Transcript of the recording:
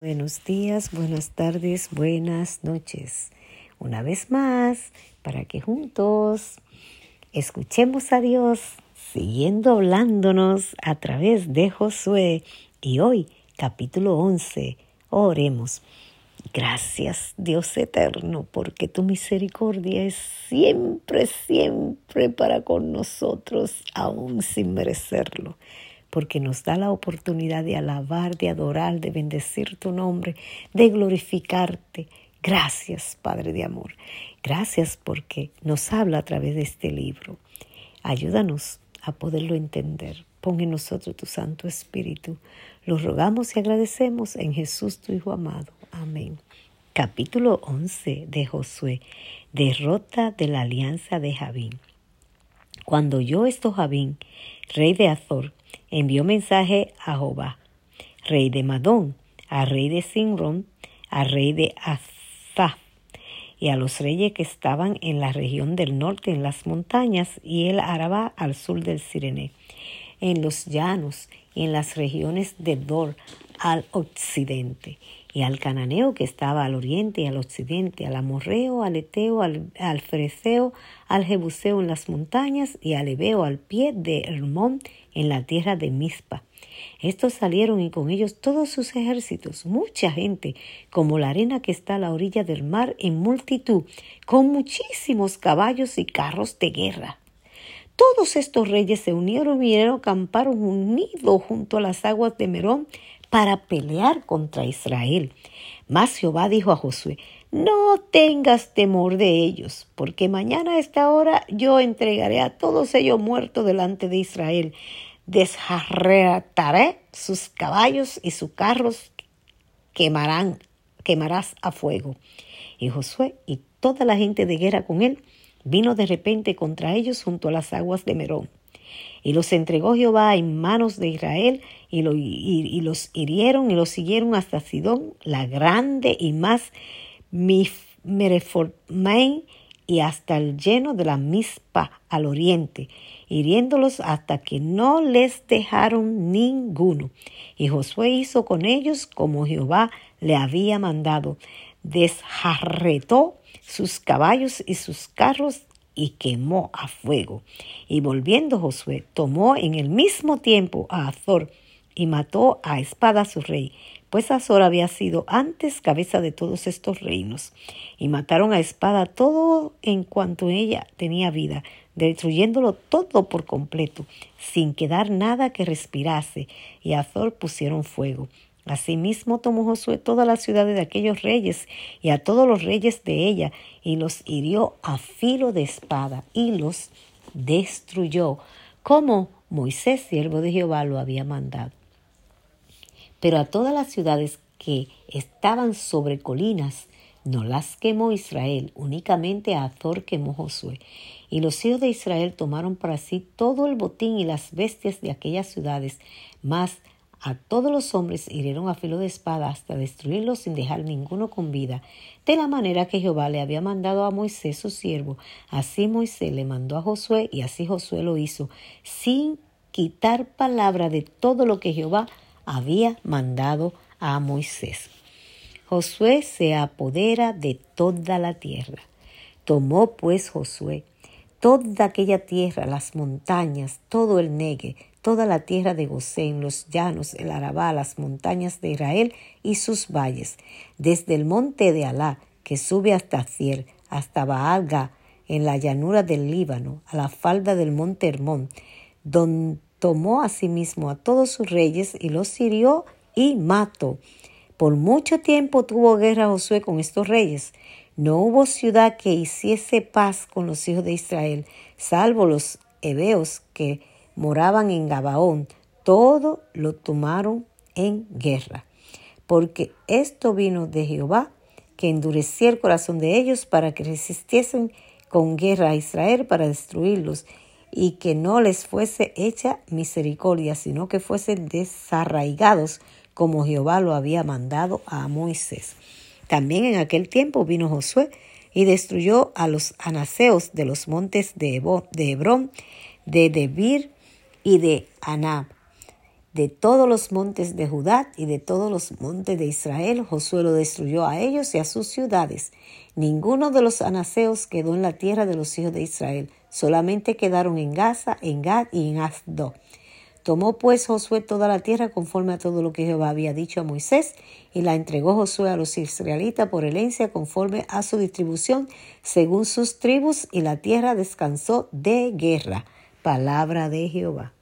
Buenos días, buenas tardes, buenas noches. Una vez más, para que juntos escuchemos a Dios siguiendo hablándonos a través de Josué. Y hoy, capítulo 11, oremos. Gracias, Dios eterno, porque tu misericordia es siempre, siempre para con nosotros, aún sin merecerlo porque nos da la oportunidad de alabar, de adorar, de bendecir tu nombre, de glorificarte. Gracias, Padre de Amor. Gracias porque nos habla a través de este libro. Ayúdanos a poderlo entender. Pon en nosotros tu Santo Espíritu. Lo rogamos y agradecemos en Jesús, tu Hijo amado. Amén. Capítulo 11 de Josué. Derrota de la alianza de Javín. Cuando yo esto rey de Azor, envió mensaje a Jehová, rey de Madón, a rey de Sinron, a rey de Azaf, y a los reyes que estaban en la región del norte en las montañas y el Araba al sur del Sirene, en los llanos y en las regiones de Dor al occidente, y al cananeo que estaba al oriente y al occidente, al amorreo, al eteo, al, al freseo, al jebuseo en las montañas y al ebeo al pie de Hermón en la tierra de Mizpa. Estos salieron y con ellos todos sus ejércitos, mucha gente, como la arena que está a la orilla del mar en multitud, con muchísimos caballos y carros de guerra. Todos estos reyes se unieron y acamparon unidos junto a las aguas de Merón para pelear contra Israel. Mas Jehová dijo a Josué, no tengas temor de ellos, porque mañana a esta hora yo entregaré a todos ellos muertos delante de Israel. Desjarretaré sus caballos y sus carros quemarán, quemarás a fuego. Y Josué y toda la gente de guerra con él vino de repente contra ellos junto a las aguas de Merón. Y los entregó Jehová en manos de Israel y, los hirieron y los siguieron hasta Sidón, la grande y más Mereformain y hasta el lleno de la Mispa al oriente, hiriéndolos hasta que no les dejaron ninguno. Y Josué hizo con ellos como Jehová le había mandado. Desjarretó sus caballos y sus carros y quemó a fuego. Y volviendo Josué, tomó en el mismo tiempo a Azor y mató a espada su rey, pues Azor había sido antes cabeza de todos estos reinos. Y mataron a espada todo en cuanto ella tenía vida, destruyéndolo todo por completo, sin quedar nada que respirase, y a Azor pusieron fuego. Asimismo tomó Josué todas las ciudades de aquellos reyes y a todos los reyes de ella, y los hirió a filo de espada, y los destruyó, como Moisés, siervo de Jehová, lo había mandado. Pero a todas las ciudades que estaban sobre colinas, no las quemó Israel, únicamente a Azor quemó Josué. Y los hijos de Israel tomaron para sí todo el botín y las bestias de aquellas ciudades, mas a todos los hombres hirieron a filo de espada hasta destruirlos sin dejar ninguno con vida, de la manera que Jehová le había mandado a Moisés su siervo. Así Moisés le mandó a Josué y así Josué lo hizo, sin quitar palabra de todo lo que Jehová había mandado a Moisés. Josué se apodera de toda la tierra. Tomó pues Josué toda aquella tierra, las montañas, todo el Negue, toda la tierra de Gosén, los llanos, el Arabá, las montañas de Israel y sus valles, desde el monte de Alá, que sube hasta Cier, hasta Baalga, en la llanura del Líbano, a la falda del monte Hermón, donde tomó asimismo a todos sus reyes y los hirió y mató. Por mucho tiempo tuvo guerra Josué con estos reyes. No hubo ciudad que hiciese paz con los hijos de Israel, salvo los hebeos que moraban en Gabaón, todo lo tomaron en guerra. Porque esto vino de Jehová, que endurecía el corazón de ellos para que resistiesen con guerra a Israel para destruirlos, y que no les fuese hecha misericordia, sino que fuesen desarraigados como Jehová lo había mandado a Moisés. También en aquel tiempo vino Josué y destruyó a los anaseos de los montes de, Hebrón, de Debir y de Anab, de todos los montes de Judá y de todos los montes de Israel, Josué lo destruyó a ellos y a sus ciudades. Ninguno de los anaseos quedó en la tierra de los hijos de Israel, solamente quedaron en Gaza, en Gad y en Asdod. Tomó pues Josué toda la tierra conforme a todo lo que Jehová había dicho a Moisés, y la entregó Josué a los israelitas por herencia conforme a su distribución, según sus tribus, y la tierra descansó de guerra. Palabra de Jehová.